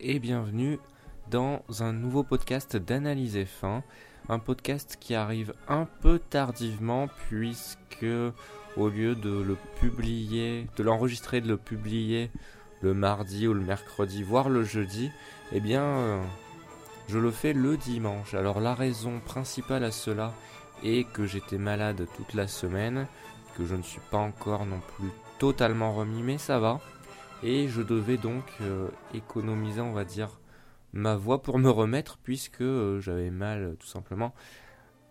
Et bienvenue dans un nouveau podcast d'analyse F1. Un podcast qui arrive un peu tardivement puisque au lieu de le publier, de l'enregistrer, de le publier le mardi ou le mercredi, voire le jeudi, eh bien euh, je le fais le dimanche. Alors la raison principale à cela est que j'étais malade toute la semaine, que je ne suis pas encore non plus totalement remis, mais ça va. Et je devais donc euh, économiser, on va dire, ma voix pour me remettre, puisque euh, j'avais mal tout simplement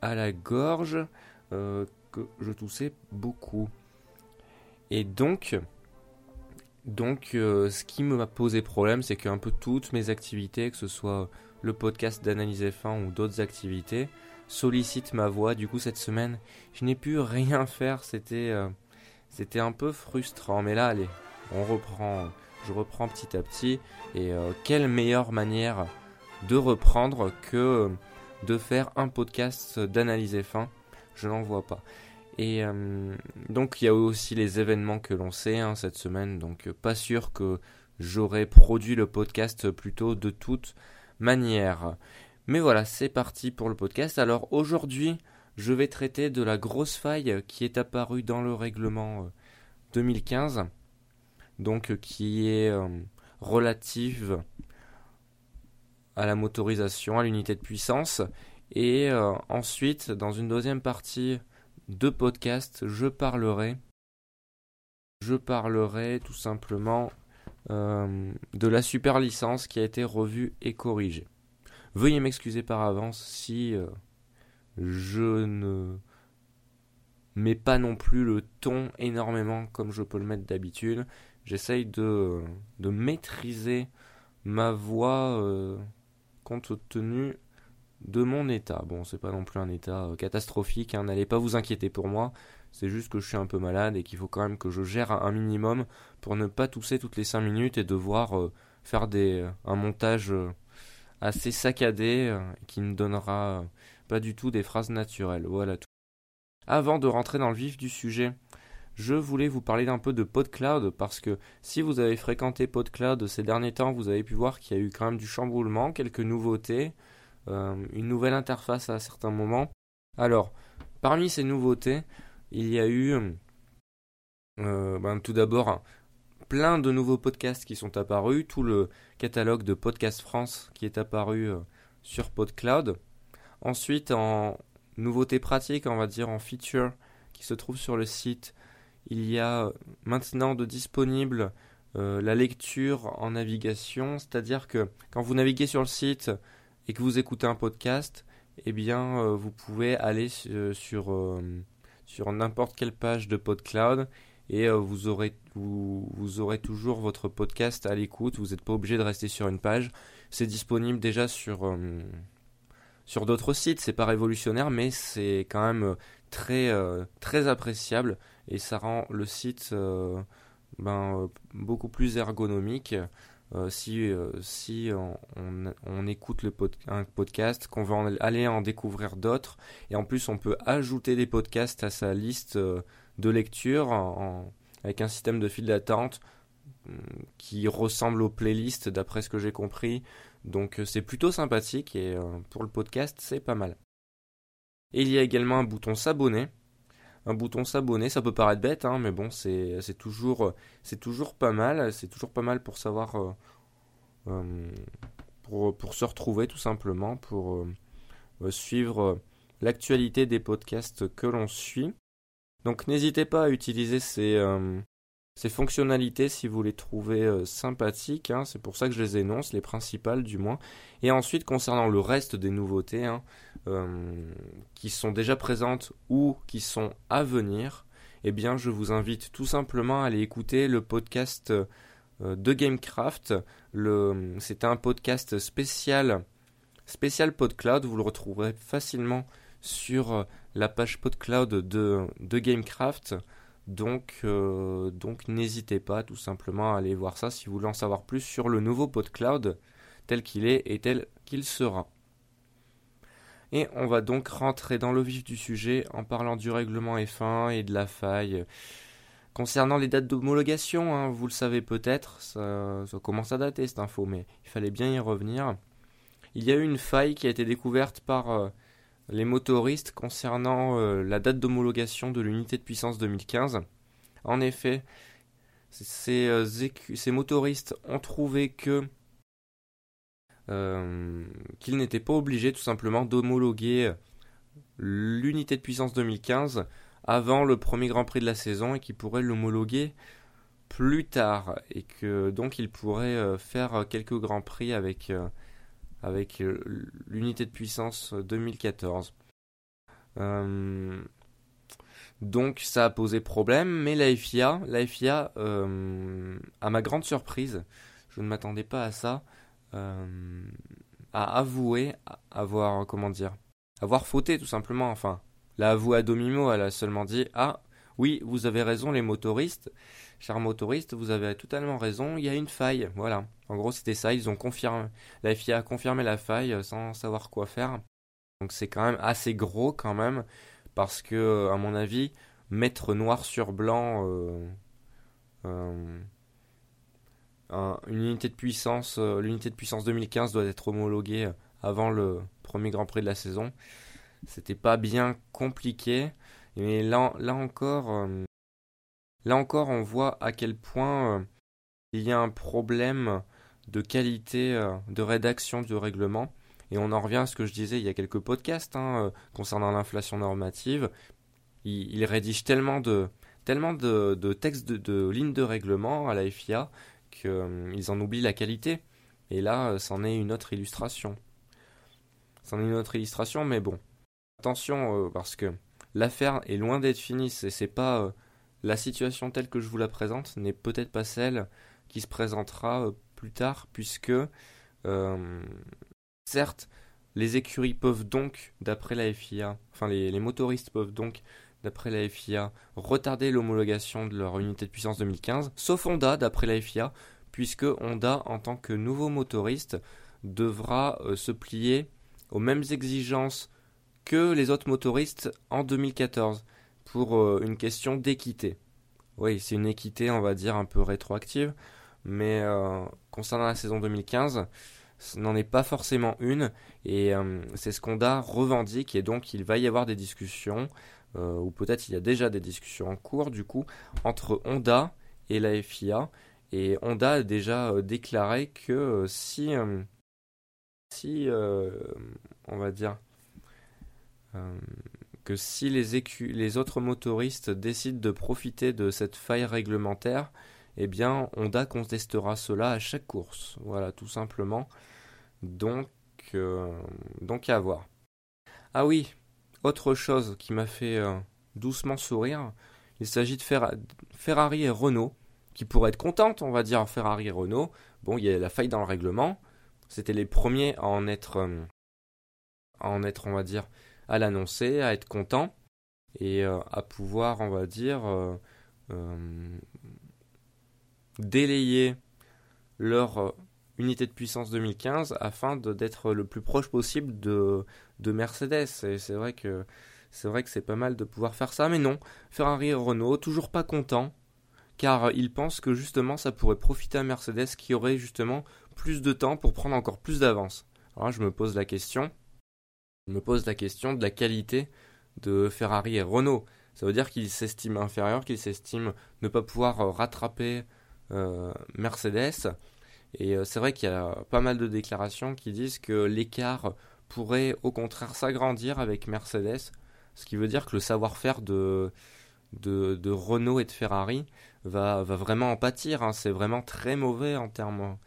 à la gorge, euh, que je toussais beaucoup. Et donc, donc ce qui m'a posé problème, c'est qu'un peu toutes mes activités, que ce soit le podcast d'analyse F1 ou d'autres activités, sollicitent ma voix. Du coup, cette semaine, je n'ai pu rien faire. C'était c'était un peu frustrant. Mais là, allez, on reprend, je reprends petit à petit. Et euh, quelle meilleure manière de reprendre que de faire un podcast d'analyse fin? Je n'en vois pas. Et euh, donc il y a aussi les événements que l'on sait hein, cette semaine, donc pas sûr que j'aurais produit le podcast plutôt de toute manière. Mais voilà, c'est parti pour le podcast. Alors aujourd'hui, je vais traiter de la grosse faille qui est apparue dans le règlement 2015 euh, donc euh, qui est euh, relative à la motorisation, à l'unité de puissance. Et euh, ensuite, dans une deuxième partie de podcast, je parlerai, je parlerai tout simplement de la super licence qui a été revue et corrigée. Veuillez m'excuser par avance si je ne mets pas non plus le ton énormément comme je peux le mettre d'habitude. J'essaye de, maîtriser ma voix euh, compte tenu de mon état. Bon, c'est pas non plus un état euh, catastrophique, hein, n'allez pas vous inquiéter pour moi. C'est juste que je suis un peu malade et qu'il faut quand même que je gère un minimum pour ne pas tousser toutes les 5 minutes et devoir euh, faire des, un montage assez saccadé qui ne donnera pas du tout des phrases naturelles. Voilà tout. Avant de rentrer dans le vif du sujet, je voulais vous parler d'un peu de PodCloud parce que si vous avez fréquenté PodCloud ces derniers temps, vous avez pu voir qu'il y a eu quand même du chamboulement, quelques nouveautés, euh, une nouvelle interface à certains moments. Alors, parmi ces nouveautés, il y a eu euh, ben, tout d'abord plein de nouveaux podcasts qui sont apparus, tout le catalogue de Podcast France qui est apparu euh, sur PodCloud. Ensuite, en nouveauté pratique, on va dire en feature qui se trouve sur le site, il y a maintenant de disponible euh, la lecture en navigation, c'est-à-dire que quand vous naviguez sur le site et que vous écoutez un podcast, eh bien euh, vous pouvez aller euh, sur, n'importe quelle page de PodCloud et vous, aurez, toujours votre podcast à l'écoute, vous n'êtes pas obligé de rester sur une page. C'est disponible déjà sur, d'autres sites, c'est pas révolutionnaire mais c'est quand même très appréciable et ça rend le site euh, ben, euh, beaucoup plus ergonomique. Euh, si, si on, on, écoute le un podcast, qu'on veut aller en découvrir d'autres, et en plus on peut ajouter des podcasts à sa liste de lecture avec un système de file d'attente mm, qui ressemble aux playlists d'après ce que j'ai compris. Donc c'est plutôt sympathique et pour le podcast c'est pas mal. Et il y a également un bouton s'abonner un bouton s'abonner. Ça peut paraître bête, hein, mais bon, c'est toujours, toujours pas mal. C'est toujours pas mal pour savoir, euh, euh, pour, pour, se retrouver tout simplement, pour euh, suivre l'actualité des podcasts que l'on suit. Donc n'hésitez pas à utiliser ces, ces fonctionnalités si vous les trouvez euh, sympathiques, hein, c'est pour ça que je les énonce, les principales du moins. Et ensuite, concernant le reste des nouveautés hein, euh, qui sont déjà présentes ou qui sont à venir, eh bien, je vous invite tout simplement à aller écouter le podcast euh, de Gamecraft. C'est un podcast spécial, spécial PodCloud. Vous le retrouverez facilement sur la page PodCloud de, de Gamecraft. Donc, euh, donc n'hésitez pas tout simplement à aller voir ça si vous voulez en savoir plus sur le nouveau PodCloud tel qu'il est et tel qu'il sera. Et on va donc rentrer dans le vif du sujet en parlant du règlement F1 et de la faille Concernant les dates d'homologation, hein, vous le savez peut-être, ça, commence à dater cette info, mais il fallait bien y revenir. Il y a eu une faille qui a été découverte par euh, les motoristes concernant euh, la date d'homologation de l'unité de puissance 2015. En effet, ces, euh, ces motoristes ont trouvé que qu'ils n'étaient pas obligés tout simplement d'homologuer l'unité de puissance 2015 avant le premier Grand Prix de la saison et qui pourrait l'homologuer plus tard et que donc il pourrait euh, faire quelques Grands Prix avec, euh, avec euh, l'unité de puissance 2014. donc ça a posé problème, mais la FIA, à ma grande surprise, je ne m'attendais pas à ça, a avoué avoir, comment dire, avoir fauté tout simplement, enfin, la voix à demi-mot, elle a seulement dit Ah, oui, vous avez raison, les motoristes. Chers motoristes, vous avez totalement raison, il y a une faille. Voilà. En gros, c'était ça. Ils ont confirmé. La FIA a confirmé la faille euh, sans savoir quoi faire. Donc c'est quand même assez gros, quand même. Parce que, à mon avis, mettre noir sur blanc. Euh, euh, une unité de puissance, l'unité de puissance 2015 doit être homologuée avant le premier Grand Prix de la saison. C'était pas bien compliqué. Mais là, là encore, euh, là encore, on voit à quel point euh, il y a un problème de qualité euh, de rédaction du règlement. Et on en revient à ce que je disais il y a quelques podcasts hein, concernant l'inflation normative. Il, rédige tellement de, tellement de, textes de, lignes de règlement à la FIA qu'ils en oublient la qualité. Et là, c'en est une autre illustration. C'en est une autre illustration, mais bon, attention parce que l'affaire est loin d'être finie. C'est pas euh, la situation telle que je vous la présente n'est peut-être pas celle qui se présentera euh, plus tard, puisque certes les écuries peuvent donc, d'après la FIA, enfin les, motoristes peuvent donc, d'après la FIA, retarder l'homologation de leur unité de puissance 2015, sauf Honda, d'après la FIA, puisque Honda, en tant que nouveau motoriste, devra se plier aux mêmes exigences que les autres motoristes en 2014 pour euh, une question d'équité. Oui, c'est une équité, on va dire, un peu rétroactive, mais euh, concernant la saison 2015, ce n'en est pas forcément une, et euh, c'est ce qu'Honda revendique, et donc il va y avoir des discussions, ou peut-être il y a déjà des discussions en cours, du coup, entre Honda et la FIA, et Honda a déjà déclaré que si, si on va dire, que si les, les autres motoristes décident de profiter de cette faille réglementaire, eh bien Honda contestera cela à chaque course. Voilà, tout simplement. Donc, euh, donc à voir. Ah oui, autre chose qui m'a fait euh, doucement sourire, il s'agit de Ferrari et Renault, qui pourraient être contentes, on va dire, Ferrari et Renault. Bon, il y a la faille dans le règlement. C'était les premiers à en être, à en être, on va dire, à l'annoncer, à être content et euh, à pouvoir, on va dire, euh, euh, délayer leur unité de puissance 2015 afin d'être le plus proche possible de, de Mercedes. Et c'est vrai que c'est vrai que c'est pas mal de pouvoir faire ça, mais non, Ferrari et Renault toujours pas contents car ils pensent que justement ça pourrait profiter à Mercedes qui aurait justement plus de temps pour prendre encore plus d'avance. Alors je me pose la question, me pose la question de la qualité de Ferrari et Renault. Ça veut dire qu'ils s'estiment inférieurs, qu'ils s'estiment ne pas pouvoir euh, rattraper euh, Mercedes. Et euh, c'est vrai qu'il y a pas mal de déclarations qui disent que l'écart pourrait au contraire s'agrandir avec Mercedes, ce qui veut dire que le savoir-faire de, Renault et de Ferrari va, vraiment en pâtir. Hein. C'est vraiment très mauvais en termes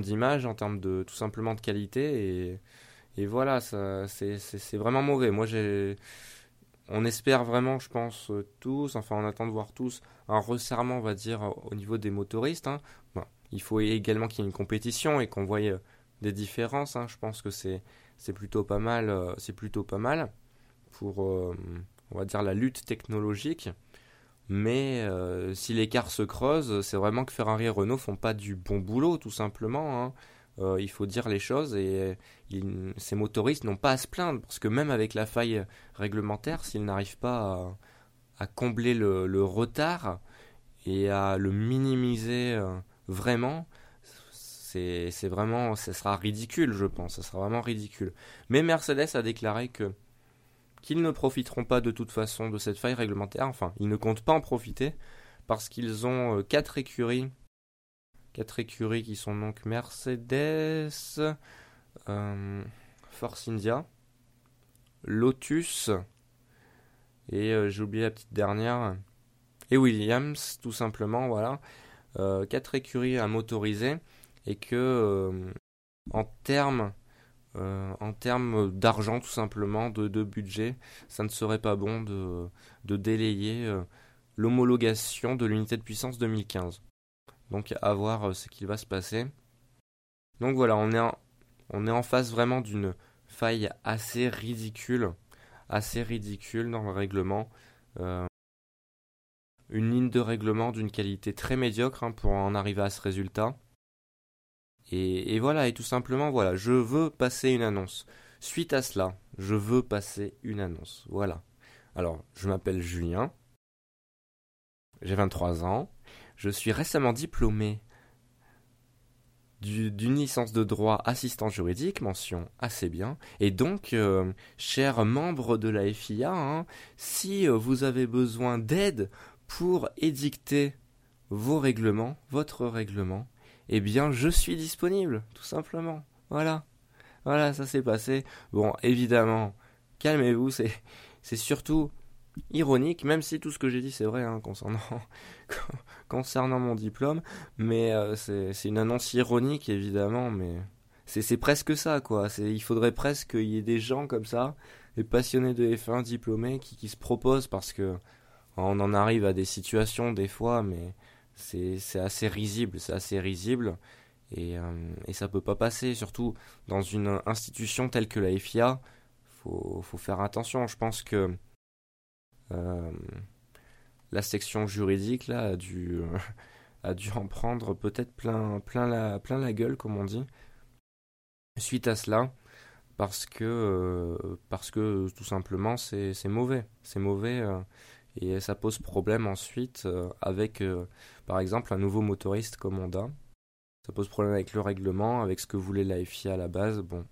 d'image, en termes de tout simplement de qualité. Et voilà, c'est vraiment mauvais. Moi. On espère vraiment, je pense, euh, tous, enfin on attend de voir tous, un resserrement, on va dire, au niveau des motoristes. Hein. il faut également qu'il y ait une compétition et qu'on voie euh, des différences. Hein. Je pense que c'est plutôt pas mal. Euh, c'est plutôt pas mal pour, on va dire, la lutte technologique. Mais si l'écart se creuse, c'est vraiment que Ferrari et Renault font pas du bon boulot, tout simplement. Hein. Euh, il faut dire les choses et ces motoristes n'ont pas à se plaindre parce que même avec la faille réglementaire, s'ils n'arrivent pas à, combler le, retard, et à le minimiser vraiment, c'est vraiment, ça sera ridicule, je pense, ça sera vraiment ridicule. Mais Mercedes a déclaré que qu'ils ne profiteront pas de toute façon de cette faille réglementaire, enfin, ils ne comptent pas en profiter, parce qu'ils ont quatre écuries, quatre écuries qui sont donc Mercedes, Force India, Lotus, et euh, j'ai oublié la petite dernière, et Williams, tout simplement, voilà. Euh, quatre écuries à motoriser, et que euh, en termes en termes d'argent tout simplement, de, budget, ça ne serait pas bon de, de délayer l'homologation de l'unité de puissance 2015. Donc à voir ce qui va se passer. Donc voilà, on est on est en face vraiment d'une faille assez ridicule, assez ridicule dans le règlement. Euh, une ligne de règlement d'une qualité très médiocre hein, pour en arriver à ce résultat. Et, voilà, et tout simplement, voilà, je veux passer une annonce. Suite à cela, je veux passer une annonce. Voilà. Alors, je m'appelle Julien. J'ai 23 ans. Je suis récemment diplômé d'une licence de droit assistant juridique, mention assez bien. Et donc, euh, chers membres de la FIA, hein, si euh, vous avez besoin d'aide pour édicter vos règlements, votre règlement, eh bien, je suis disponible, tout simplement. Voilà. Voilà, ça s'est passé. Bon, évidemment, calmez-vous, c'est, c'est surtout ironique, même si tout ce que j'ai dit c'est vrai hein, concernant, concernant mon diplôme, mais euh, c'est une annonce ironique évidemment, mais c'est presque ça quoi. Il faudrait presque qu'il y ait des gens comme ça, des passionnés de F1 diplômés qui, qui se proposent parce que on en arrive à des situations des fois, mais c'est assez risible, c'est assez risible. Et, euh, et ça peut pas passer, surtout dans une institution telle que la FIA. Faut, faut faire attention. Je pense que euh, la section juridique là a dû, a dû en prendre peut-être plein, la, gueule, comme on dit, suite à cela, parce que, euh, parce que tout simplement c'est mauvais. C'est mauvais euh, et ça pose problème ensuite avec, par exemple, un nouveau motoriste comme Honda. Ça pose problème avec le règlement, avec ce que voulait la FIA à la base. Bon.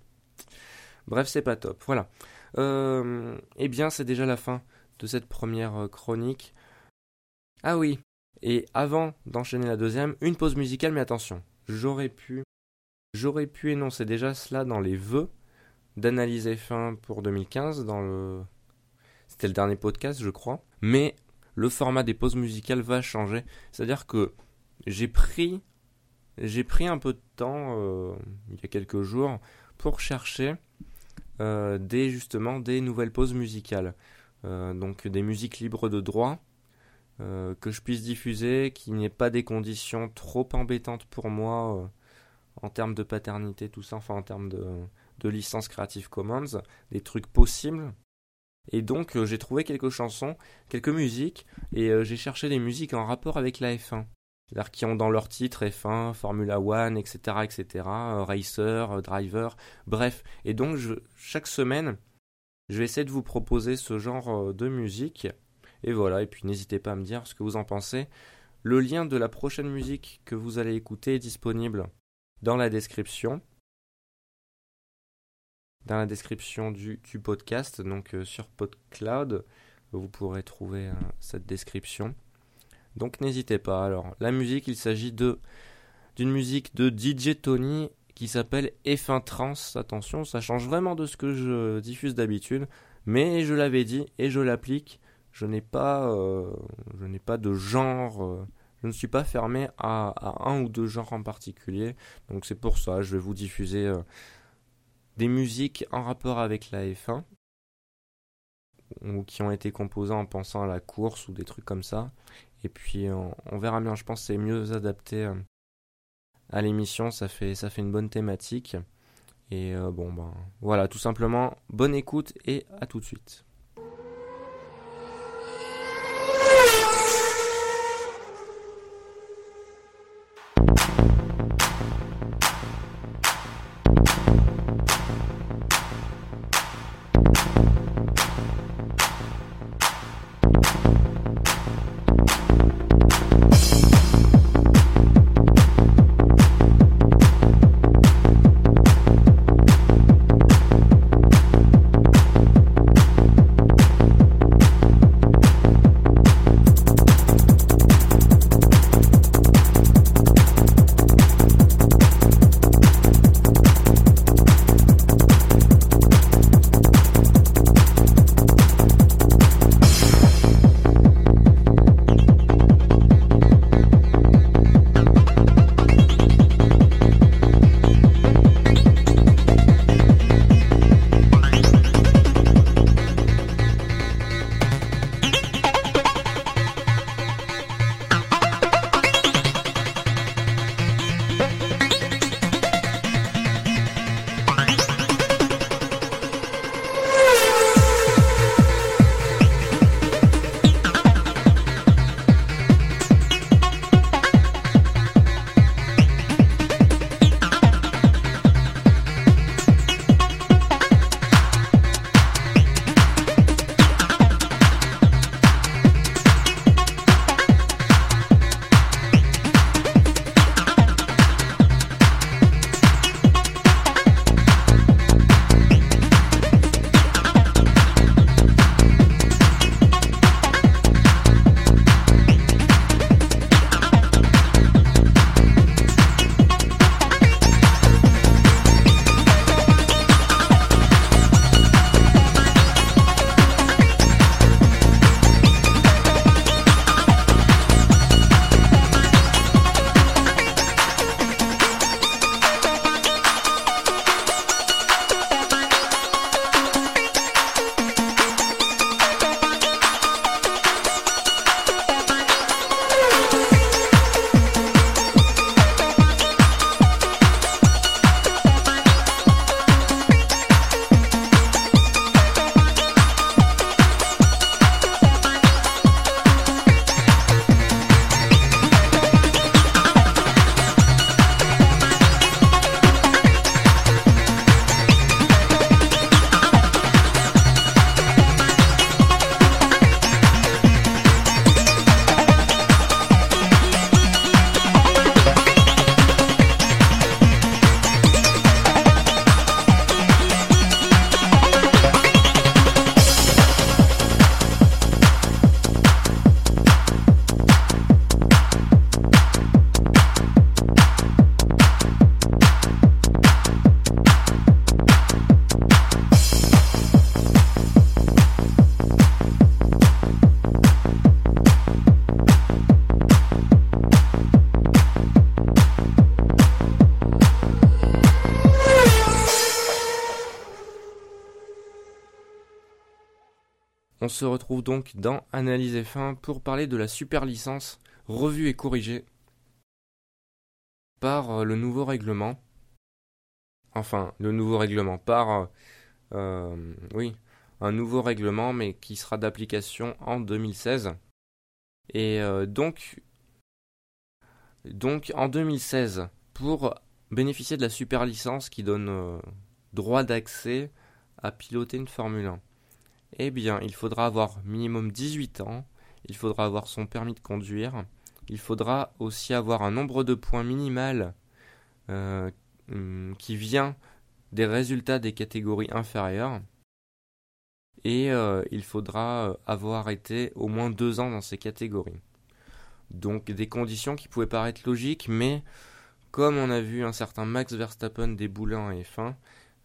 Bref, c'est pas top. Voilà. eh bien, c'est déjà la fin de cette première euh, chronique. Ah oui, et avant d'enchaîner la deuxième, une pause musicale, mais attention, j'aurais pu, j'aurais pu énoncer déjà cela dans les vœux d'analyse F1 pour 2015, dans le, c'était le dernier podcast, je crois, mais le format des pauses musicales va changer, c'est-à-dire que j'ai pris, un peu de temps euh, il y a quelques jours pour chercher euh, des justement des nouvelles pauses musicales. Euh, donc des musiques libres de droit, euh, que je puisse diffuser, qu'il n'y ait pas des conditions trop embêtantes pour moi euh, en termes de paternité, tout ça, enfin en termes de, de licence Creative Commons, des trucs possibles. Et donc j'ai trouvé quelques chansons, quelques musiques, et j'ai cherché des musiques en rapport avec la F1. C'est-à-dire qui ont dans leur titre F1, Formula One, etc., etc., Racer, Driver, bref. Et donc chaque semaine, je vais essayer de vous proposer ce genre euh, de musique. Et voilà, et puis n'hésitez pas à me dire ce que vous en pensez. Le lien de la prochaine musique que vous allez écouter est disponible dans la description. Dans la description du, podcast, donc euh, sur PodCloud, vous pourrez trouver euh, cette description. Donc n'hésitez pas. Alors, la musique, il s'agit de d'une musique de DJ Tony qui s'appelle F1 Trans. Attention, ça change vraiment de ce que je diffuse d'habitude, mais je l'avais dit et je l'applique. Je n'ai pas, euh, je n'ai pas de genre. Euh, je ne suis pas fermé à, un ou deux genres en particulier. Donc c'est pour ça, je vais vous diffuser euh, des musiques en rapport avec la F1 ou qui ont été composées en pensant à la course ou des trucs comme ça. Et puis on, verra bien. Je pense que c'est mieux adapté à l'émission, ça fait, ça fait une bonne thématique. Et bon, ben voilà, tout simplement, bonne écoute et à tout de suite. Se retrouve donc dans Analyse F1 pour parler de la super licence revue et corrigée par euh, le nouveau règlement. Enfin, le nouveau règlement par... Euh, euh, oui, un nouveau règlement mais qui sera d'application en 2016. Et donc, donc en 2016, pour bénéficier de la super licence qui donne droit d'accès à piloter une Formule 1 Eh bien, il faudra avoir minimum 18 ans, il faudra avoir son permis de conduire, il faudra aussi avoir un nombre de points minimal euh, hum, qui vient des résultats des catégories inférieures. Et euh, il faudra euh, avoir été au moins deux ans dans ces catégories. Donc des conditions qui pouvaient paraître logiques, mais comme on a vu un certain Max Verstappen débouler en F1,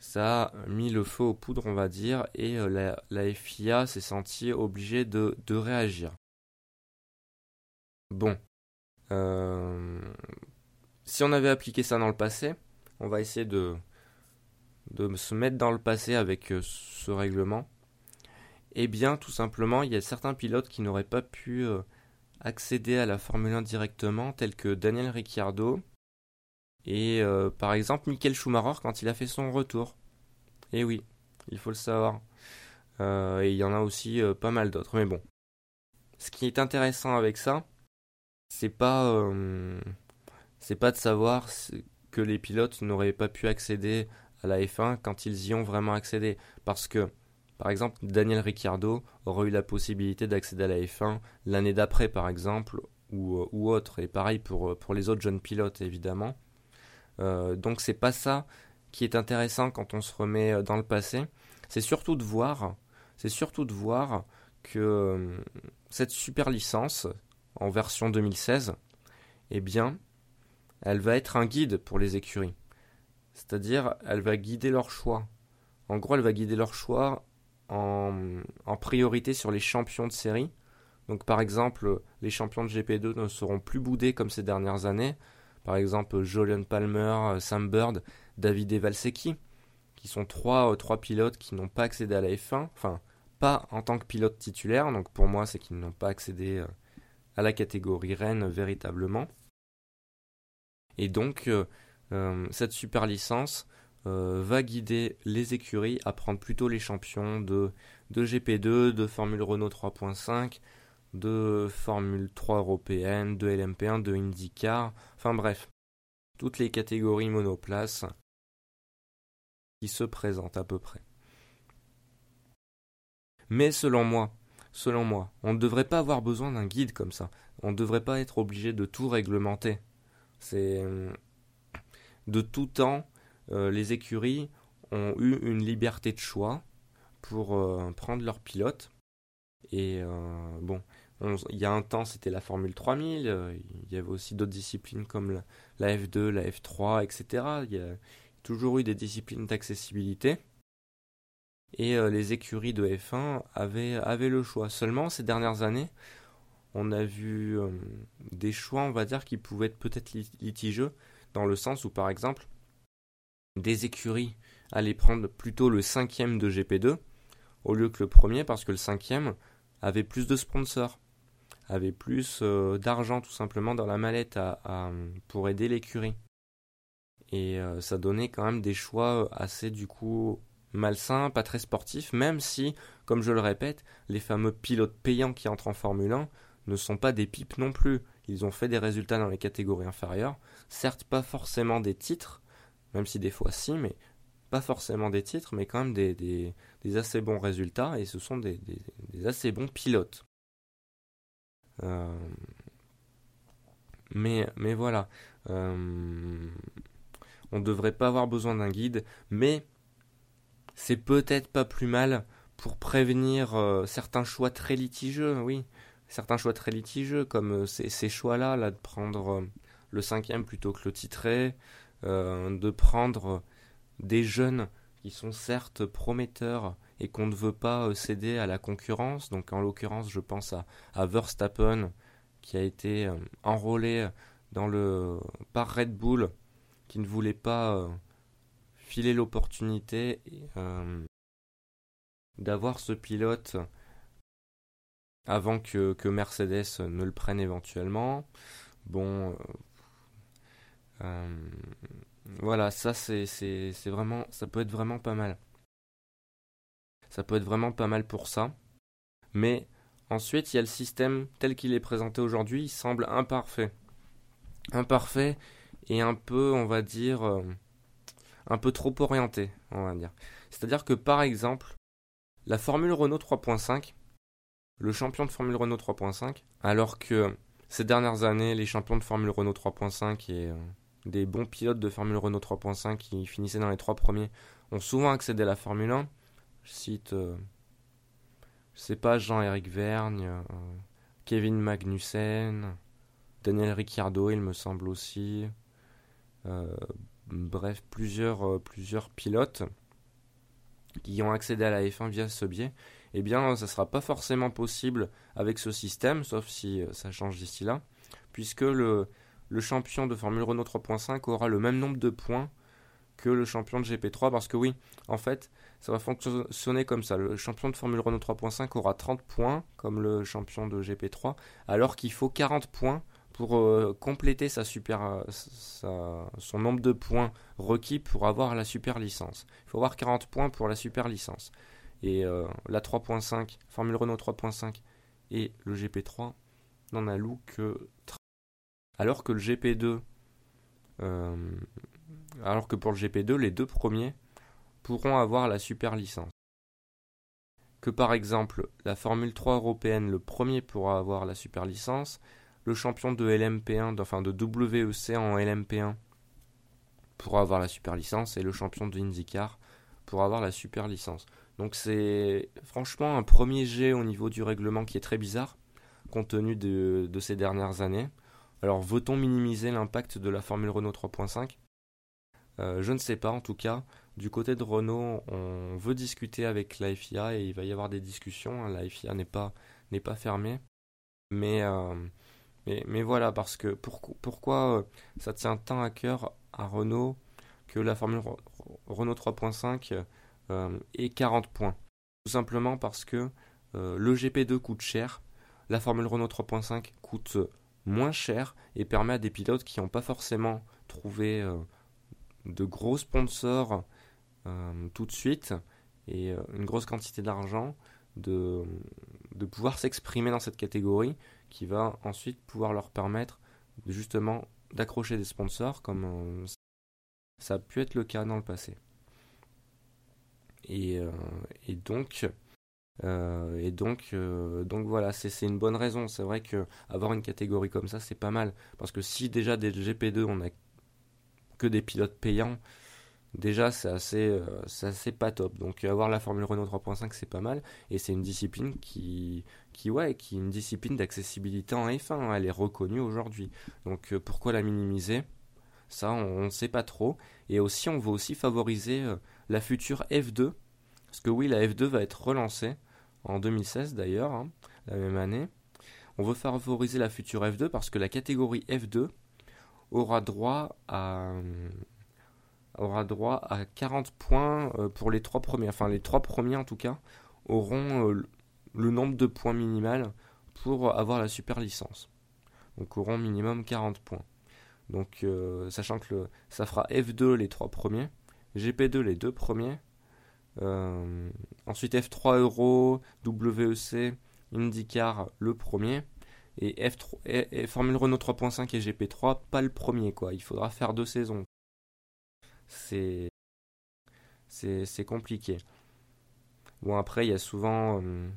ça a mis le feu aux poudres, on va dire, et euh, la, FIA s'est sentie obligée de, réagir. Bon. Euh, si on avait appliqué ça dans le passé, on va essayer de, de se mettre dans le passé avec euh, ce règlement. Eh bien, tout simplement, il y a certains pilotes qui n'auraient pas pu accéder à la Formule 1 directement, tels que Daniel Ricciardo, et euh, par exemple, Michael Schumacher quand il a fait son retour. Et eh oui, il faut le savoir. Euh, et il y en a aussi euh, pas mal d'autres. Mais bon. Ce qui est intéressant avec ça, c'est pas, c'est pas de savoir que les pilotes n'auraient pas pu accéder à la F1 quand ils y ont vraiment accédé. Parce que, par exemple, Daniel Ricciardo aurait eu la possibilité d'accéder à la F1 l'année d'après, par exemple, ou, ou autre. Et pareil pour, pour les autres jeunes pilotes, évidemment. Euh, donc c'est pas ça qui est intéressant quand on se remet euh, dans le passé. C'est surtout de voir, que euh, cette super licence en version 2016, eh bien, elle va être un guide pour les écuries. C'est-à-dire, elle va guider leur choix. En gros, elle va guider leur choix en, en, priorité sur les champions de série. Donc, par exemple, les champions de GP2 ne seront plus boudés comme ces dernières années. Par exemple, Julian Palmer, Sam Bird, David Valsecchi, qui sont trois, euh, trois pilotes qui n'ont pas accédé à la F1. Enfin, pas en tant que pilote titulaire. Donc pour moi, c'est qu'ils n'ont pas accédé euh, à la catégorie Rennes véritablement. Et donc, euh, cette super licence va guider les écuries à prendre plutôt les champions de GP2, de Formule Renault 3.5, de Formule 3 européenne, de LMP1, de IndyCar, enfin bref, toutes les catégories monoplaces qui se présentent à peu près. Mais selon moi, selon moi, on ne devrait pas avoir besoin d'un guide comme ça. On ne devrait pas être obligé de tout réglementer. C'est de tout temps, euh, les écuries ont eu une liberté de choix pour euh, prendre leur pilote. Et euh, bon, il y a un temps, c'était la Formule 3000. Euh, il y avait aussi d'autres disciplines comme la, F2, la F3, etc. Il y a toujours eu des disciplines d'accessibilité. Et euh, les écuries de F1 avaient, le choix. Seulement, ces dernières années, on a vu euh, des choix, on va dire, qui pouvaient être peut-être litigieux, dans le sens où, par exemple, des écuries allaient prendre plutôt le cinquième de GP2 au lieu que le premier, parce que le cinquième avait plus de sponsors avait plus euh, d'argent tout simplement dans la mallette pour aider l'écurie. Et euh, ça donnait quand même des choix assez du coup malsains, pas très sportifs, même si, comme je le répète, les fameux pilotes payants qui entrent en Formule 1 ne sont pas des pipes non plus. Ils ont fait des résultats dans les catégories inférieures, certes pas forcément des titres, même si des fois si, mais pas forcément des titres, mais quand même des, assez bons résultats, et ce sont des assez bons pilotes. Euh, mais, voilà. Euh, on ne devrait pas avoir besoin d'un guide, mais c'est peut-être pas plus mal pour prévenir euh, certains choix très litigieux, oui. Certains choix très litigieux, comme ces, choix-là, là, de prendre le cinquième plutôt que le titré, de prendre des jeunes qui sont certes prometteurs et qu'on ne veut pas euh, céder à la concurrence. Donc en l'occurrence, je pense à, Verstappen qui a été euh, enrôlé dans le par Red Bull, qui ne voulait pas euh, filer l'opportunité d'avoir ce pilote avant que, que, Mercedes ne le prenne éventuellement. Bon, voilà, ça c'est vraiment, ça peut être vraiment pas mal. Ça peut être vraiment pas mal pour ça. Mais ensuite, il y a le système tel qu'il est présenté aujourd'hui, il semble imparfait. Imparfait et un peu, on va dire, euh, un peu trop orienté, on va dire. C'est-à-dire que par exemple, la Formule Renault 3.5, le champion de Formule Renault 3.5, alors que ces dernières années, les champions de Formule Renault 3.5 et euh, des bons pilotes de Formule Renault 3.5 qui finissaient dans les trois premiers ont souvent accédé à la Formule 1. Je cite, euh, je sais pas, Jean-Éric Vergne, euh, Kevin Magnussen, Daniel Ricciardo, il me semble aussi. Euh, bref, plusieurs, plusieurs pilotes qui ont accédé à la F1 via ce biais. Eh bien, ça ne sera pas forcément possible avec ce système, sauf si ça change d'ici là, puisque le, le champion de Formule Renault 3.5 aura le même nombre de points que le champion de GP3 parce que oui, en fait, ça va fonctionner comme ça. Le champion de Formule Renault 3.5 aura 30 points comme le champion de GP3 alors qu'il faut 40 points pour euh, compléter sa super, son nombre de points requis pour avoir la super licence. Il faut avoir 40 points pour la super licence. Et euh, la 3.5, Formule Renault 3.5 et le GP3 n'en allouent que alors que le GP2, euh, alors que pour le GP2, les deux premiers pourront avoir la super licence. Que par exemple, la Formule 3 européenne, le premier pourra avoir la super licence, le champion de LMP1, enfin de WEC en LMP1 pourra avoir la super licence et le champion de IndyCar pourra avoir la super licence. Donc c'est franchement un premier jet au niveau du règlement qui est très bizarre compte tenu de ces dernières années. Alors, veut-on minimiser l'impact de la Formule Renault 3.5 euh, Je ne sais pas, en tout cas. Du côté de Renault, on veut discuter avec la FIA et il va y avoir des discussions. La FIA n'est pas, fermée. Mais, euh, voilà, parce que pourquoi euh, ça tient tant à cœur à Renault que la Formule Renault 3.5 ait 40 points? Tout simplement parce que le GP2 coûte cher, la Formule Renault 3.5 coûte moins cher et permet à des pilotes qui n'ont pas forcément trouvé de gros sponsors euh, tout de suite et euh, une grosse quantité d'argent de, pouvoir s'exprimer dans cette catégorie qui va ensuite pouvoir leur permettre justement d'accrocher des sponsors comme ça a pu être le cas dans le passé. Et, donc, euh, et donc, euh, donc voilà, c'est une bonne raison. C'est vrai que avoir une catégorie comme ça, c'est pas mal. Parce que si déjà des GP2, on a que des pilotes payants, déjà c'est assez, euh, assez pas top. Donc avoir la Formule Renault 3.5, c'est pas mal. Et c'est une discipline qui, qui, ouais, qui est une discipline d'accessibilité en F1. Hein. Elle est reconnue aujourd'hui. Donc pourquoi la minimiser? Ça, on ne sait pas trop. Et aussi, on veut aussi favoriser la future F2. Parce que oui, la F2 va être relancée en 2016 d'ailleurs, hein, la même année. On veut favoriser la future F2 parce que la catégorie F2 aura droit à aura droit à 40 points euh, pour les trois premiers. Enfin, les trois premiers en tout cas auront euh, le nombre de points minimal pour avoir la super licence. Donc auront minimum 40 points. Donc euh, sachant que ça fera F2 les trois premiers, GP2 les deux premiers, euh, ensuite F3 Euro, WEC, IndyCar le premier. Et, F3, et, Formule Renault 3.5 et GP3 pas le premier quoi. Il faudra faire deux saisons. C'est c'est compliqué. Bon après il y a souvent euh,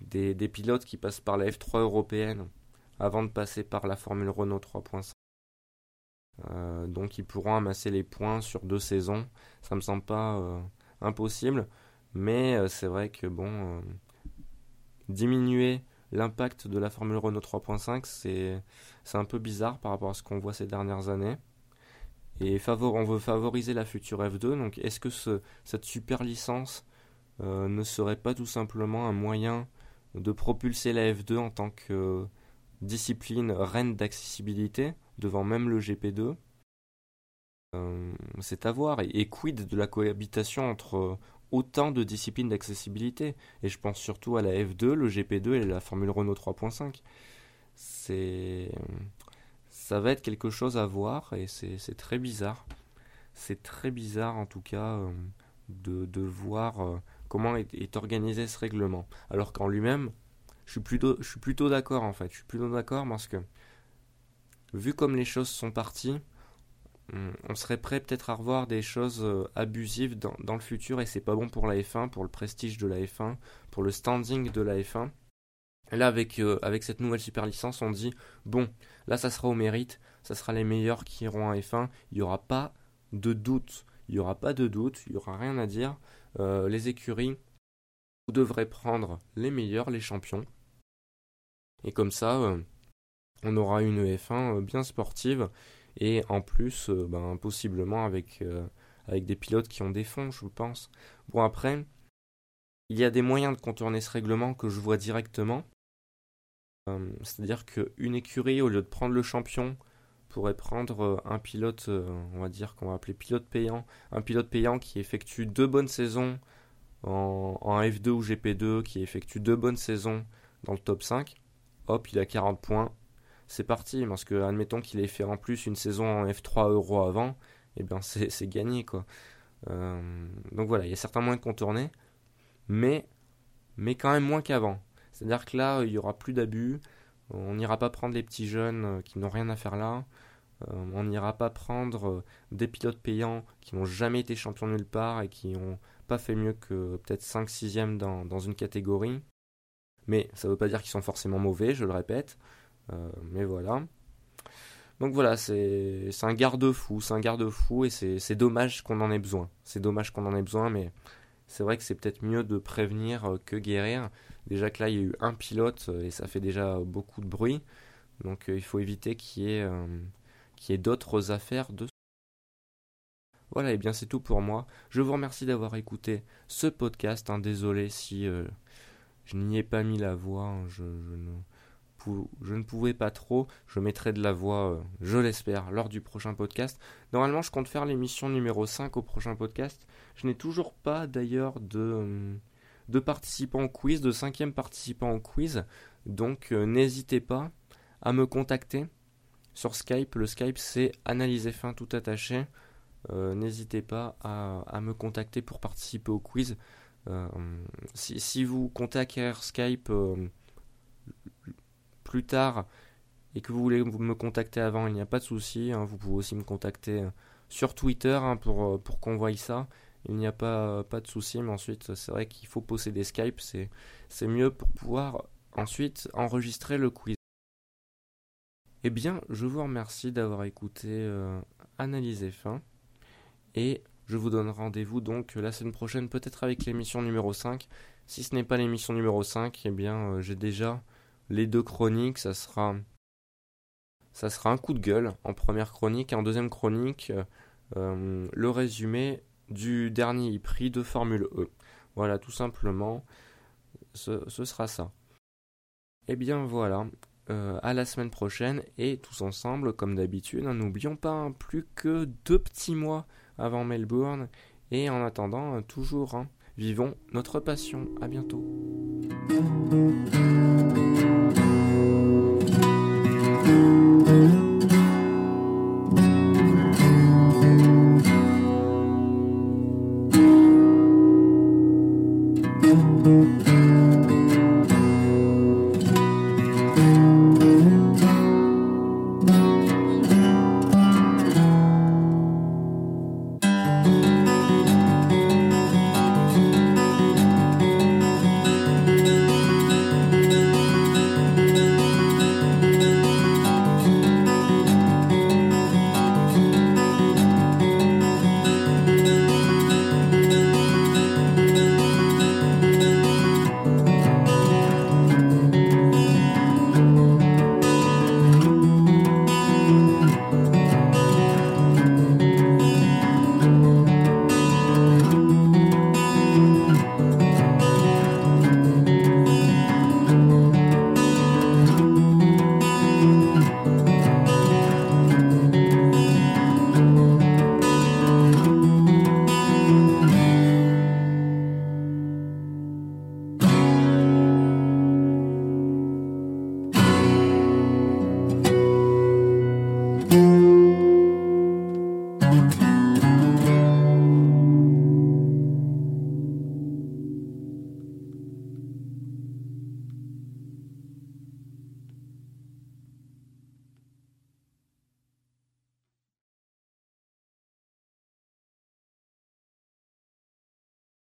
des, des, pilotes qui passent par la F3 européenne avant de passer par la Formule Renault 3.5. Euh, donc ils pourront amasser les points sur deux saisons. Ça me semble pas impossible. Mais euh, c'est vrai que bon, euh, diminuer l'impact de la Formule Renault 3.5, c'est un peu bizarre par rapport à ce qu'on voit ces dernières années. Et favor on veut favoriser la future F2, donc est-ce que ce, cette super licence euh, ne serait pas tout simplement un moyen de propulser la F2 en tant que discipline reine d'accessibilité devant même le GP2 c'est à voir. Et, quid de la cohabitation entre autant de disciplines d'accessibilité. Et je pense surtout à la F2, le GP2 et la Formule Renault 3.5. C'est. Ça va être quelque chose à voir et c'est très bizarre. C'est très bizarre en tout cas euh, de, de, voir euh, comment est, est, organisé ce règlement. Alors qu'en lui-même, je suis plutôt, je suis plutôt d'accord en fait. Je suis plutôt d'accord parce que vu comme les choses sont parties, on serait prêt peut-être à revoir des choses euh, abusives dans, le futur et c'est pas bon pour la F1, pour le prestige de la F1, pour le standing de la F1. Et là, avec, euh, avec cette nouvelle super licence, on dit bon, là ça sera au mérite, ça sera les meilleurs qui iront à F1, il n'y aura pas de doute, il n'y aura pas de doute, il n'y aura rien à dire. Euh, les écuries, vous devrez prendre les meilleurs, les champions. Et comme ça, on aura une F1 bien sportive et en plus, euh, ben, possiblement avec, euh, avec des pilotes qui ont des fonds, je pense. Bon, après, il y a des moyens de contourner ce règlement que je vois directement. Euh, c'est-à-dire qu'une écurie, au lieu de prendre le champion, pourrait prendre un pilote, on va dire qu'on va appeler pilote payant, un pilote payant qui effectue deux bonnes saisons en, en, F2 ou GP2, qui effectue deux bonnes saisons dans le top 5. Hop, il a 40 points, c'est parti. Parce que, admettons qu'il ait fait en plus une saison en F3 Euro avant, et eh bien c'est gagné, quoi. Euh, donc voilà, il y a certains moyens de contourner, mais, mais quand même moins qu'avant. C'est-à-dire que là, il n'y aura plus d'abus, on n'ira pas prendre les petits jeunes euh, qui n'ont rien à faire là, euh, on n'ira pas prendre des pilotes payants qui n'ont jamais été champions nulle part et qui n'ont pas fait mieux que peut-être 5-6e dans, dans une catégorie. Mais ça ne veut pas dire qu'ils sont forcément mauvais, je le répète. Euh, mais voilà. Donc voilà, c'est un garde-fou, c'est un garde-fou et c'est dommage qu'on en ait besoin. C'est dommage qu'on en ait besoin, mais c'est vrai que c'est peut-être mieux de prévenir euh, que guérir. Déjà que là, il y a eu un pilote euh, et ça fait déjà beaucoup de bruit. Donc il faut éviter qu'il y ait, ait d'autres affaires de voilà, et bien c'est tout pour moi. Je vous remercie d'avoir écouté ce podcast. Hein. Désolé si je n'y ai pas mis la voix. Hein. Je, je ne je ne pouvais pas trop. Je mettrai de la voix, euh, je l'espère, lors du prochain podcast. Normalement, je compte faire l'émission numéro 5 au prochain podcast. Je n'ai toujours pas d'ailleurs de, euh, de participants au quiz, de cinquième participant au quiz. Donc euh, n'hésitez pas à me contacter sur Skype. Le Skype c'est analyser fin tout attaché. n'hésitez pas à, me contacter pour participer au quiz. Si, si, vous comptez acquérir Skype plus tard et que vous voulez me contacter avant, il n'y a pas de souci. Hein. vous pouvez aussi me contacter euh, sur Twitter hein, pour, euh, pour qu'on voie ça. Il n'y a pas, pas de souci, mais ensuite, c'est vrai qu'il faut posséder Skype. C'est, mieux pour pouvoir ensuite enregistrer le quiz. Eh bien, je vous remercie d'avoir écouté euh, fin. Et je vous donne rendez-vous donc la semaine prochaine, peut-être avec l'émission numéro 5. Si ce n'est pas l'émission numéro 5, eh bien, j'ai déjà les deux chroniques, ça sera, ça sera un coup de gueule en première chronique et en deuxième chronique, euh, le résumé du dernier prix de Formule E. Voilà, tout simplement, ce, sera ça. Et eh bien voilà, euh, à la semaine prochaine et tous ensemble, comme d'habitude, hein, n'oublions pas hein, plus que deux petits mois avant Melbourne et en attendant, toujours, hein, vivons notre passion. À bientôt. You.